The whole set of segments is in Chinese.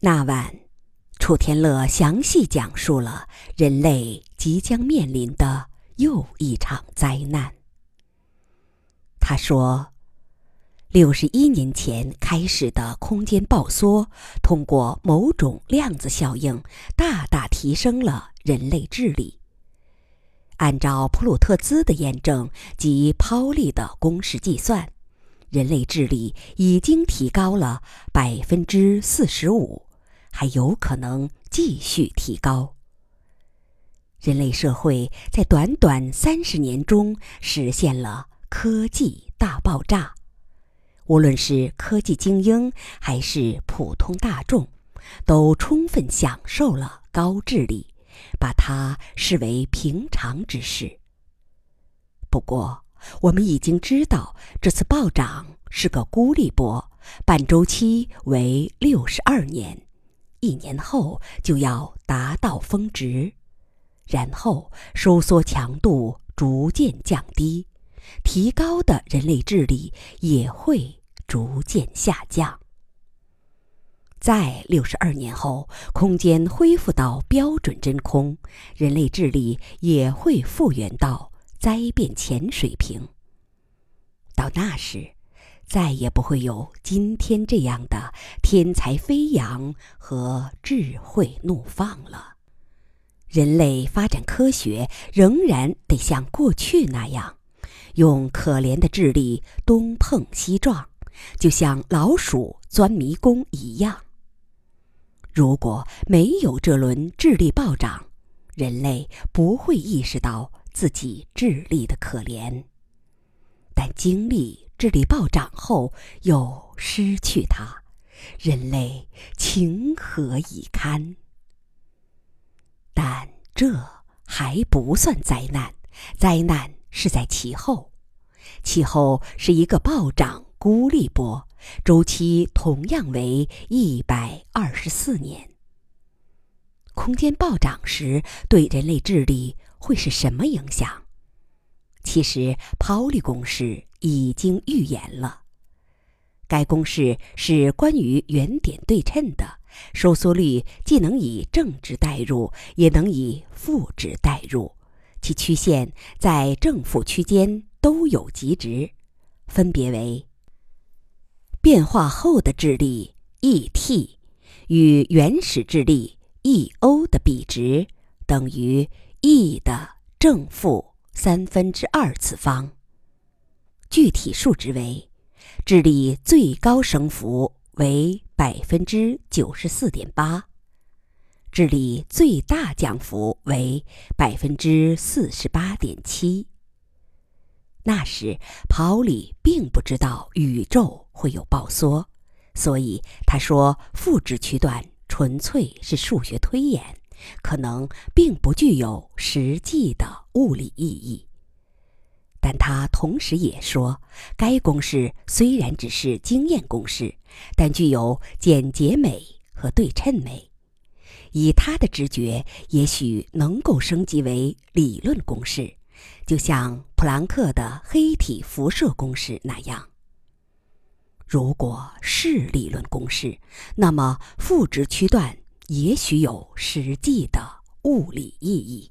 那晚，楚天乐详细讲述了人类即将面临的又一场灾难。他说，六十一年前开始的空间爆缩，通过某种量子效应，大大提升了人类智力。按照普鲁特兹的验证及抛力的公式计算，人类智力已经提高了百分之四十五。还有可能继续提高。人类社会在短短三十年中实现了科技大爆炸，无论是科技精英还是普通大众，都充分享受了高智力，把它视为平常之事。不过，我们已经知道这次暴涨是个孤立波，半周期为六十二年。一年后就要达到峰值，然后收缩强度逐渐降低，提高的人类智力也会逐渐下降。在六十二年后，空间恢复到标准真空，人类智力也会复原到灾变前水平。到那时。再也不会有今天这样的天才飞扬和智慧怒放了。人类发展科学仍然得像过去那样，用可怜的智力东碰西撞，就像老鼠钻迷宫一样。如果没有这轮智力暴涨，人类不会意识到自己智力的可怜。但经历。智力暴涨后又失去它，人类情何以堪？但这还不算灾难，灾难是在其后。其后是一个暴涨孤立波，周期同样为一百二十四年。空间暴涨时对人类智力会是什么影响？其实，抛力公式。已经预言了。该公式是关于原点对称的，收缩率既能以正值代入，也能以负值代入，其曲线在正负区间都有极值，分别为：变化后的质力 E_t 与原始质力 E_o 的比值等于 E 的正负三分之二次方。具体数值为：智力最高升幅为百分之九十四点八，智力最大降幅为百分之四十八点七。那时，泡利并不知道宇宙会有爆缩，所以他说负值区段纯粹是数学推演，可能并不具有实际的物理意义。但他同时也说，该公式虽然只是经验公式，但具有简洁美和对称美。以他的直觉，也许能够升级为理论公式，就像普朗克的黑体辐射公式那样。如果是理论公式，那么负值区段也许有实际的物理意义。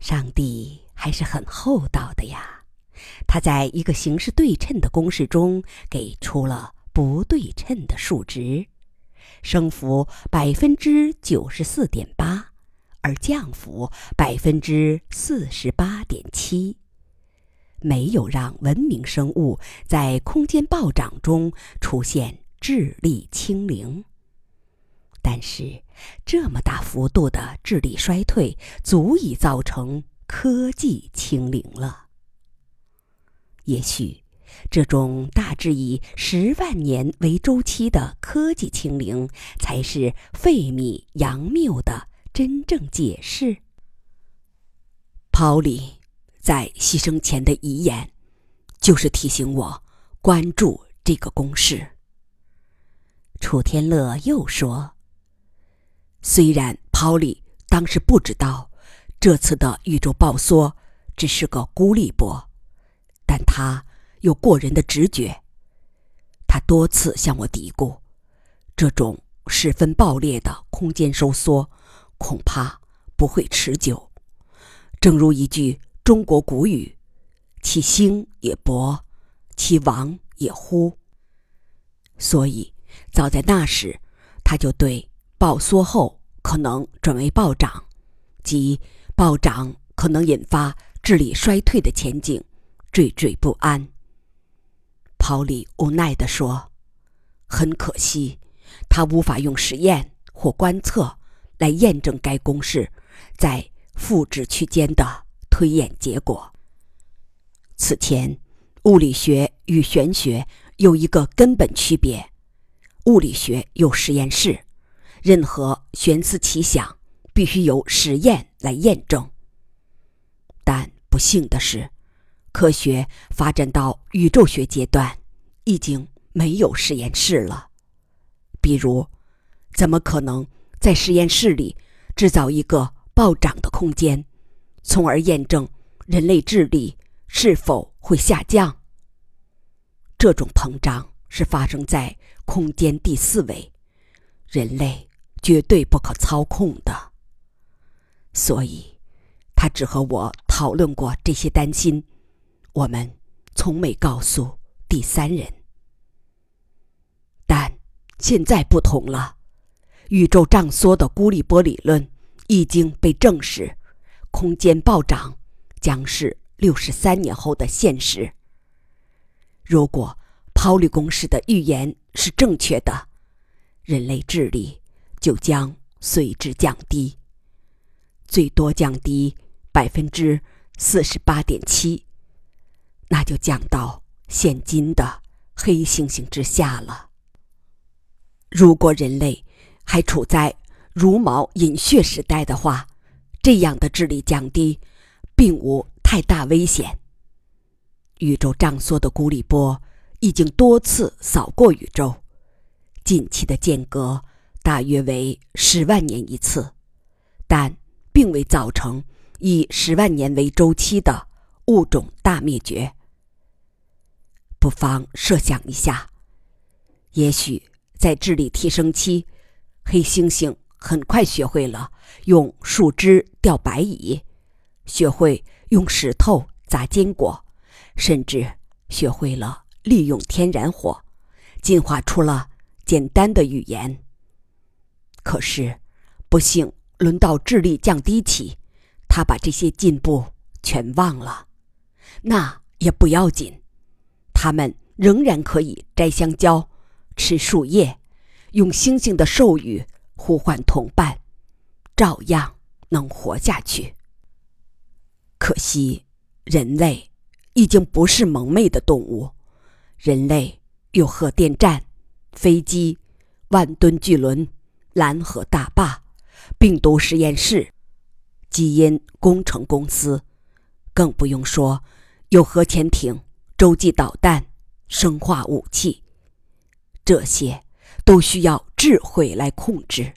上帝。还是很厚道的呀，他在一个形式对称的公式中给出了不对称的数值，升幅百分之九十四点八，而降幅百分之四十八点七，没有让文明生物在空间暴涨中出现智力清零。但是，这么大幅度的智力衰退足以造成。科技清零了。也许，这种大致以十万年为周期的科技清零，才是费米杨谬的真正解释。泡利在牺牲前的遗言，就是提醒我关注这个公式。楚天乐又说：“虽然泡利当时不知道。”这次的宇宙爆缩只是个孤立波，但他有过人的直觉。他多次向我嘀咕，这种十分爆裂的空间收缩，恐怕不会持久。正如一句中国古语：“其兴也勃，其亡也忽。”所以，早在那时，他就对暴缩后可能转为暴涨，即暴涨可能引发智力衰退的前景，惴惴不安。pauly 里无奈地说：“很可惜，他无法用实验或观测来验证该公式在复制区间的推演结果。此前，物理学与玄学有一个根本区别：物理学有实验室，任何玄思奇想必须由实验来验证。但不幸的是。”科学发展到宇宙学阶段，已经没有实验室了。比如，怎么可能在实验室里制造一个暴涨的空间，从而验证人类智力是否会下降？这种膨胀是发生在空间第四维，人类绝对不可操控的。所以，他只和我讨论过这些担心。我们从没告诉第三人，但现在不同了。宇宙胀缩的孤立波理论已经被证实，空间暴涨将是六十三年后的现实。如果抛离公式的预言是正确的，人类智力就将随之降低，最多降低百分之四十八点七。那就降到现今的黑猩猩之下了。如果人类还处在茹毛饮血时代的话，这样的智力降低并无太大危险。宇宙胀缩的孤立波已经多次扫过宇宙，近期的间隔大约为十万年一次，但并未造成以十万年为周期的物种大灭绝。不妨设想一下，也许在智力提升期，黑猩猩很快学会了用树枝钓白蚁，学会用石头砸坚果，甚至学会了利用天然火，进化出了简单的语言。可是，不幸轮到智力降低期，他把这些进步全忘了。那也不要紧。他们仍然可以摘香蕉、吃树叶，用猩猩的授语呼唤同伴，照样能活下去。可惜，人类已经不是蒙昧的动物。人类有核电站、飞机、万吨巨轮、蓝河大坝、病毒实验室、基因工程公司，更不用说有核潜艇。洲际导弹、生化武器，这些都需要智慧来控制。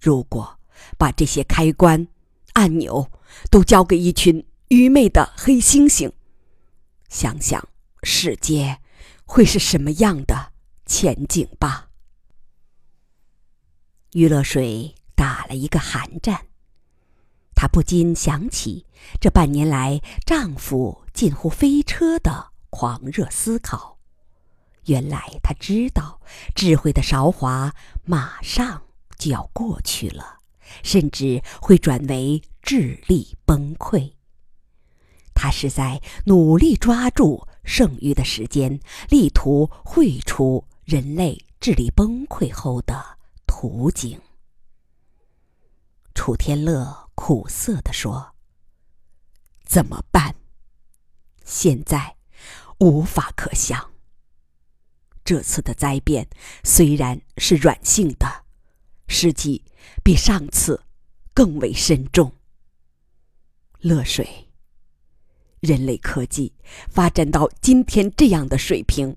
如果把这些开关、按钮都交给一群愚昧的黑猩猩，想想世界会是什么样的前景吧。余乐水打了一个寒战。她不禁想起这半年来丈夫近乎飞车的狂热思考。原来她知道智慧的韶华马上就要过去了，甚至会转为智力崩溃。她是在努力抓住剩余的时间，力图绘出人类智力崩溃后的图景。楚天乐。苦涩地说：“怎么办？现在无法可想。这次的灾变虽然是软性的，实际比上次更为深重。乐水，人类科技发展到今天这样的水平，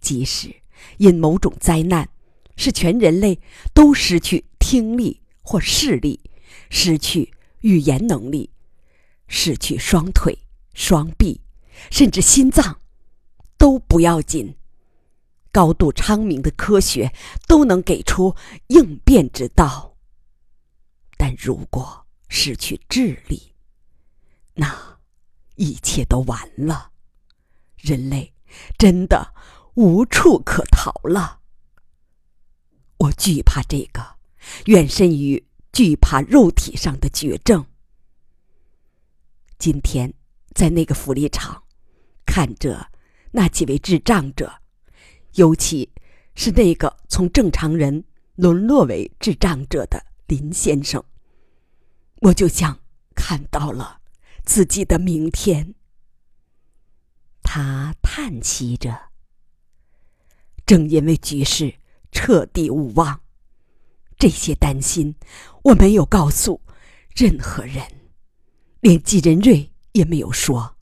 即使因某种灾难是全人类都失去听力或视力。”失去语言能力，失去双腿、双臂，甚至心脏，都不要紧。高度昌明的科学都能给出应变之道。但如果失去智力，那一切都完了，人类真的无处可逃了。我惧怕这个，远甚于惧怕肉体上的绝症。今天在那个福利场，看着那几位智障者，尤其是那个从正常人沦落为智障者的林先生，我就像看到了自己的明天。他叹息着，正因为局势。彻底无望，这些担心我没有告诉任何人，连季仁瑞也没有说。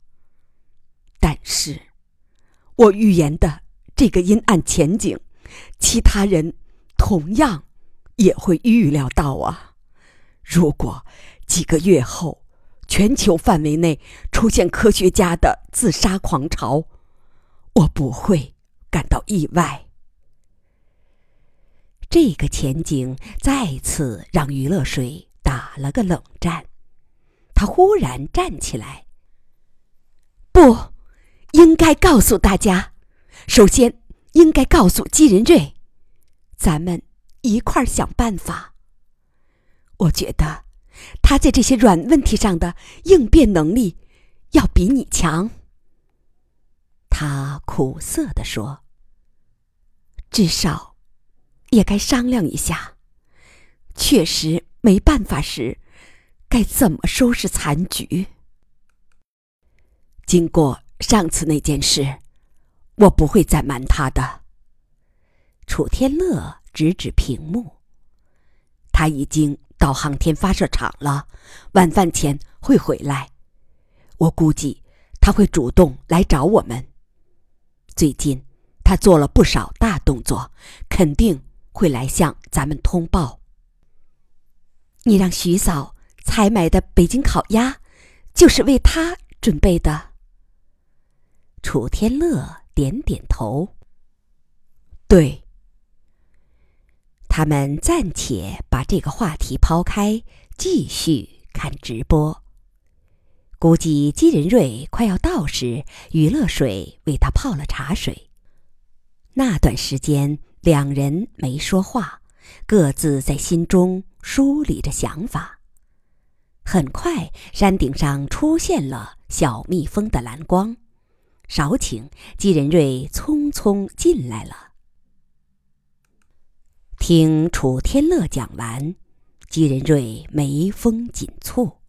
但是，我预言的这个阴暗前景，其他人同样也会预料到啊！如果几个月后全球范围内出现科学家的自杀狂潮，我不会感到意外。这个前景再次让余乐水打了个冷战，他忽然站起来。不，应该告诉大家，首先应该告诉姬仁瑞，咱们一块儿想办法。我觉得他在这些软问题上的应变能力要比你强。他苦涩地说：“至少。”也该商量一下，确实没办法时，该怎么收拾残局？经过上次那件事，我不会再瞒他的。楚天乐指指屏幕，他已经到航天发射场了，晚饭前会回来。我估计他会主动来找我们。最近他做了不少大动作，肯定。会来向咱们通报。你让徐嫂采买的北京烤鸭，就是为他准备的。楚天乐点点头。对。他们暂且把这个话题抛开，继续看直播。估计金仁瑞快要到时，余乐水为他泡了茶水。那段时间。两人没说话，各自在心中梳理着想法。很快，山顶上出现了小蜜蜂的蓝光。少顷，季仁瑞匆匆进来了。听楚天乐讲完，季仁瑞眉峰紧蹙，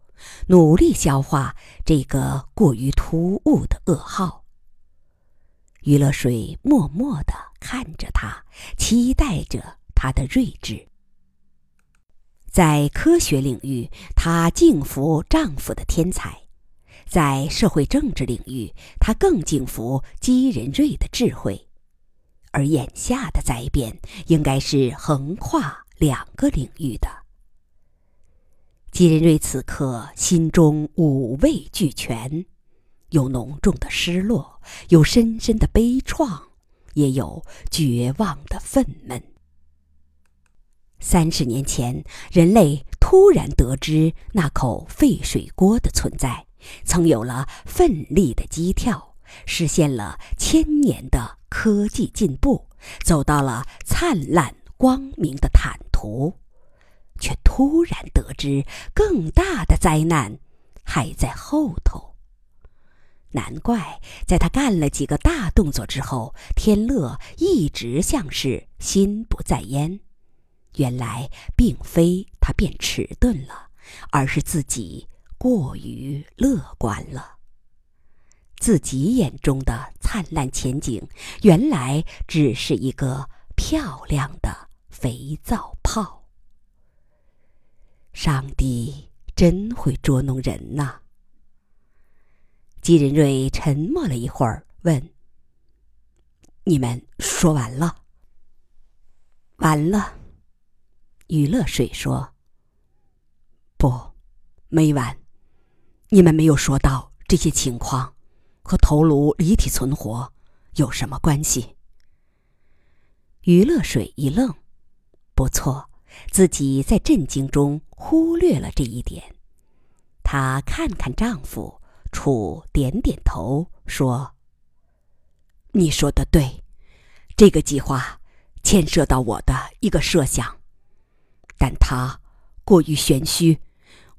努力消化这个过于突兀的噩耗。余乐水默默地看着他，期待着他的睿智。在科学领域，她敬服丈夫的天才；在社会政治领域，她更敬服姬仁瑞的智慧。而眼下的灾变，应该是横跨两个领域的。姬仁瑞此刻心中五味俱全。有浓重的失落，有深深的悲怆，也有绝望的愤懑。三十年前，人类突然得知那口沸水锅的存在，曾有了奋力的激跳，实现了千年的科技进步，走到了灿烂光明的坦途，却突然得知更大的灾难还在后头。难怪，在他干了几个大动作之后，天乐一直像是心不在焉。原来，并非他变迟钝了，而是自己过于乐观了。自己眼中的灿烂前景，原来只是一个漂亮的肥皂泡。上帝真会捉弄人呐！姬仁瑞沉默了一会儿，问：“你们说完了？”“完了。”于乐水说。“不，没完。你们没有说到这些情况和头颅离体存活有什么关系？”于乐水一愣，不错，自己在震惊中忽略了这一点。她看看丈夫，楚点点头说：“你说的对，这个计划牵涉到我的一个设想，但它过于玄虚，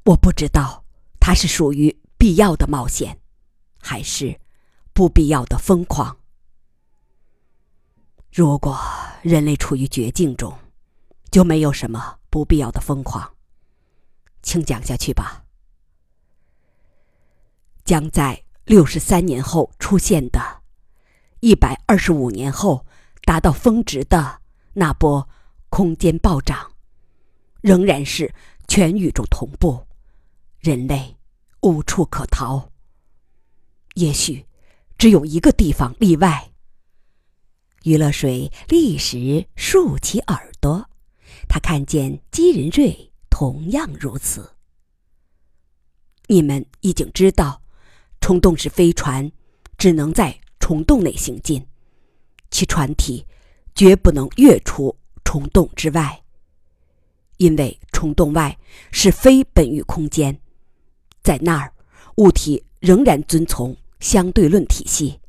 我不知道它是属于必要的冒险，还是不必要的疯狂。如果人类处于绝境中，就没有什么不必要的疯狂。请讲下去吧。”将在六十三年后出现的，一百二十五年后达到峰值的那波空间暴涨，仍然是全宇宙同步，人类无处可逃。也许只有一个地方例外。于乐水立时竖起耳朵，他看见姬仁瑞同样如此。你们已经知道。虫洞式飞船只能在虫洞内行进，其船体绝不能跃出虫洞之外，因为虫洞外是非本域空间，在那儿物体仍然遵从相对论体系，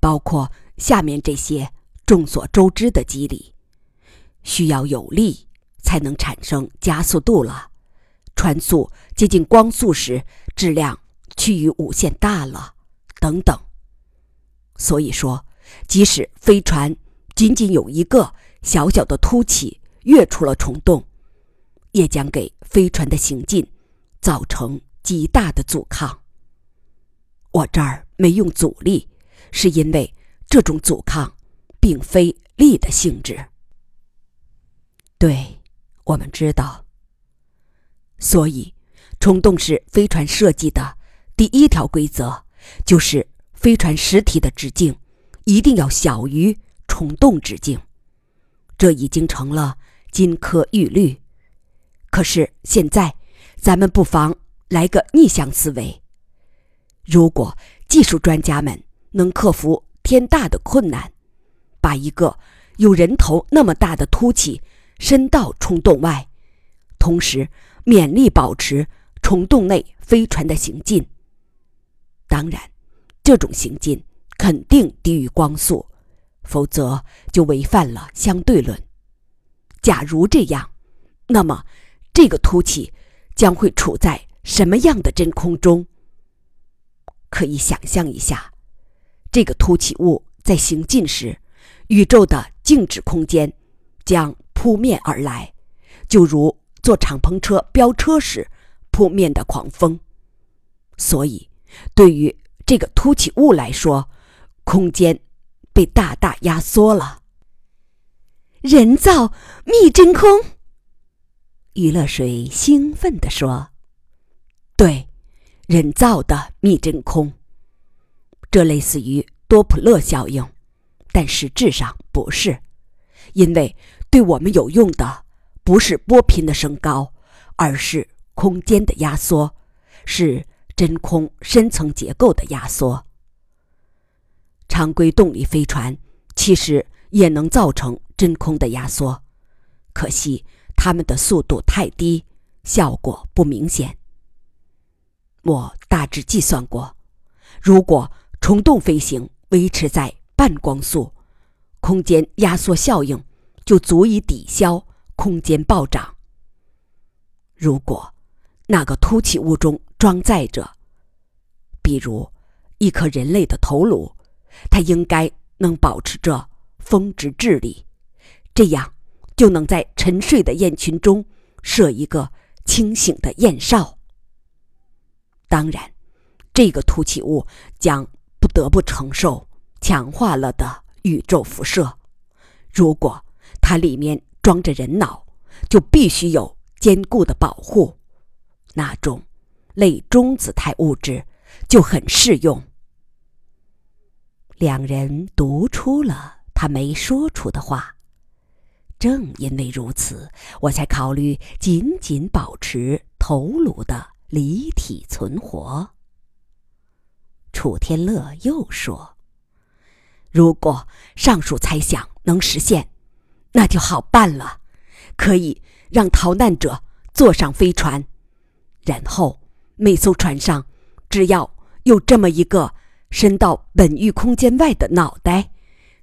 包括下面这些众所周知的机理：需要有力才能产生加速度了，船速接近光速时，质量。趋于无限大了，等等。所以说，即使飞船仅仅有一个小小的凸起跃出了虫洞，也将给飞船的行进造成极大的阻抗。我这儿没用阻力，是因为这种阻抗并非力的性质。对，我们知道。所以，虫洞是飞船设计的。第一条规则就是，飞船实体的直径一定要小于虫洞直径，这已经成了金科玉律。可是现在，咱们不妨来个逆向思维：如果技术专家们能克服天大的困难，把一个有人头那么大的凸起伸到虫洞外，同时勉力保持虫洞内飞船的行进。当然，这种行进肯定低于光速，否则就违反了相对论。假如这样，那么这个凸起将会处在什么样的真空中？可以想象一下，这个凸起物在行进时，宇宙的静止空间将扑面而来，就如坐敞篷车飙车时扑面的狂风。所以。对于这个凸起物来说，空间被大大压缩了。人造密真空，余乐水兴奋地说：“对，人造的密真空。这类似于多普勒效应，但实质上不是，因为对我们有用的不是波频的升高，而是空间的压缩，是。”真空深层结构的压缩，常规动力飞船其实也能造成真空的压缩，可惜它们的速度太低，效果不明显。我大致计算过，如果虫洞飞行维持在半光速，空间压缩效应就足以抵消空间暴涨。如果那个凸起物中，装载着，比如一颗人类的头颅，它应该能保持着峰值智力，这样就能在沉睡的雁群中设一个清醒的雁哨。当然，这个凸起物将不得不承受强化了的宇宙辐射。如果它里面装着人脑，就必须有坚固的保护，那种。类中子态物质就很适用。两人读出了他没说出的话。正因为如此，我才考虑紧紧保持头颅的离体存活。楚天乐又说：“如果上述猜想能实现，那就好办了，可以让逃难者坐上飞船，然后每艘船上只要有这么一个伸到本域空间外的脑袋，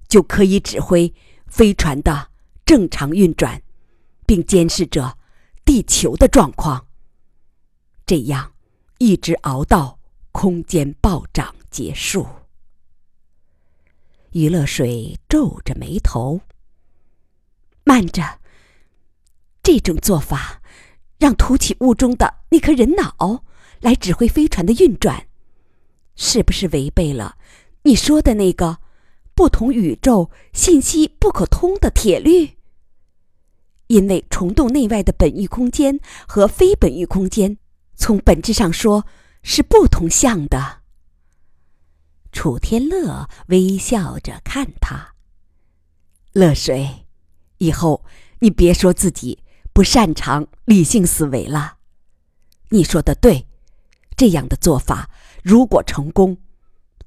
就可以指挥飞船的正常运转，并监视着地球的状况。这样一直熬到空间暴涨结束。余乐水皱着眉头。慢着，这种做法让凸起物中的那颗人脑来指挥飞船的运转，是不是违背了你说的那个不同宇宙信息不可通的铁律？因为虫洞内外的本域空间和非本域空间，从本质上说是不同向的。楚天乐微笑着看他，乐水。以后你别说自己不擅长理性思维了。你说的对，这样的做法如果成功，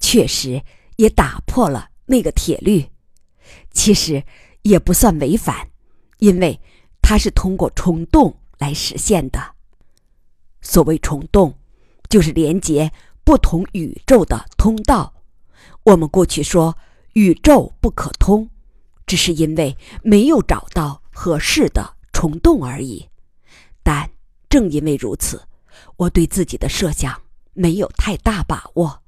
确实也打破了那个铁律。其实也不算违反，因为它是通过虫洞来实现的。所谓虫洞，就是连接不同宇宙的通道。我们过去说宇宙不可通。只是因为没有找到合适的虫洞而已，但正因为如此，我对自己的设想没有太大把握。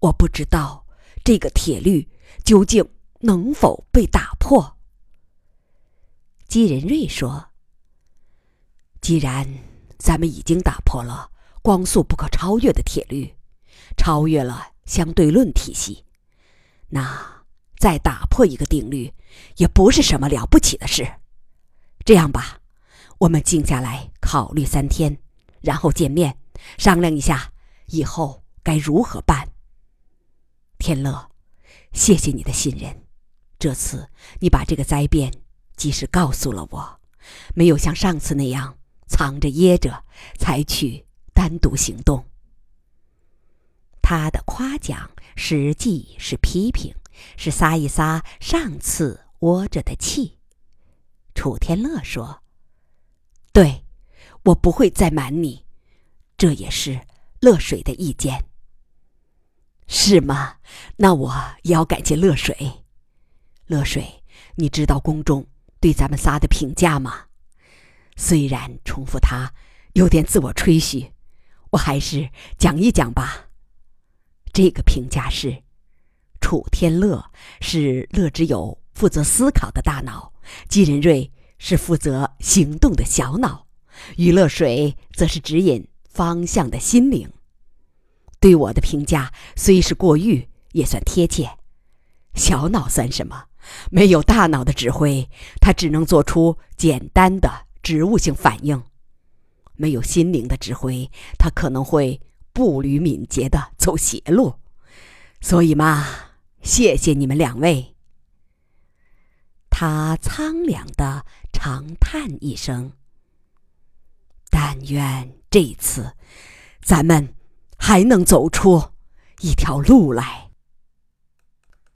我不知道这个铁律究竟能否被打破。姬仁瑞说：“既然咱们已经打破了光速不可超越的铁律，超越了相对论体系，那……”再打破一个定律，也不是什么了不起的事。这样吧，我们静下来考虑三天，然后见面商量一下以后该如何办。天乐，谢谢你的信任。这次你把这个灾变及时告诉了我，没有像上次那样藏着掖着，采取单独行动。他的夸奖实际是批评。是撒一撒上次窝着的气。楚天乐说：“对，我不会再瞒你，这也是乐水的意见。是吗？那我也要感谢乐水。乐水，你知道公众对咱们仨的评价吗？虽然重复他有点自我吹嘘，我还是讲一讲吧。这个评价是。”楚天乐是乐之友负责思考的大脑，季仁瑞是负责行动的小脑，余乐水则是指引方向的心灵。对我的评价虽是过誉，也算贴切。小脑算什么？没有大脑的指挥，它只能做出简单的植物性反应；没有心灵的指挥，它可能会步履敏捷的走邪路。所以嘛。谢谢你们两位。他苍凉的长叹一声。但愿这次，咱们还能走出一条路来。